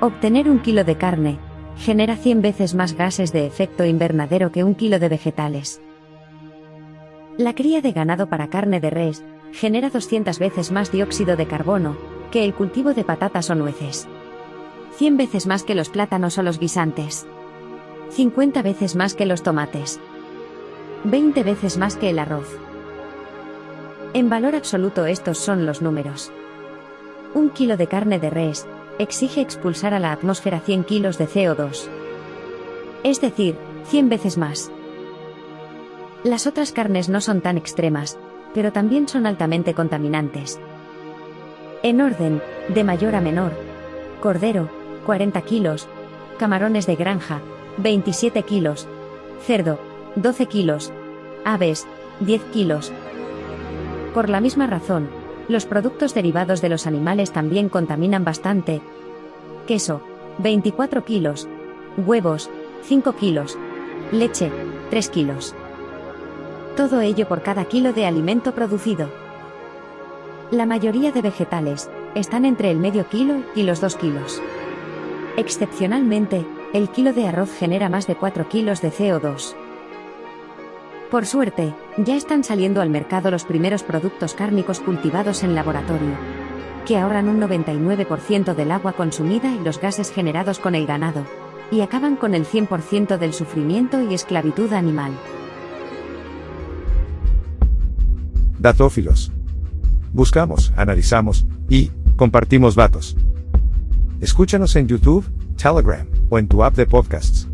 Obtener un kilo de carne genera 100 veces más gases de efecto invernadero que un kilo de vegetales. La cría de ganado para carne de res genera 200 veces más dióxido de carbono que el cultivo de patatas o nueces. 100 veces más que los plátanos o los guisantes. 50 veces más que los tomates. 20 veces más que el arroz. En valor absoluto estos son los números. Un kilo de carne de res exige expulsar a la atmósfera 100 kilos de CO2. Es decir, 100 veces más. Las otras carnes no son tan extremas, pero también son altamente contaminantes. En orden, de mayor a menor. Cordero, 40 kilos. Camarones de granja, 27 kilos. Cerdo, 12 kilos. Aves, 10 kilos. Por la misma razón, los productos derivados de los animales también contaminan bastante. Queso, 24 kilos. Huevos, 5 kilos. Leche, 3 kilos. Todo ello por cada kilo de alimento producido. La mayoría de vegetales están entre el medio kilo y los 2 kilos. Excepcionalmente, el kilo de arroz genera más de 4 kilos de CO2. Por suerte, ya están saliendo al mercado los primeros productos cárnicos cultivados en laboratorio, que ahorran un 99% del agua consumida y los gases generados con el ganado, y acaban con el 100% del sufrimiento y esclavitud animal. Datófilos. Buscamos, analizamos y compartimos datos. Escúchanos en YouTube, Telegram o en tu app de podcasts.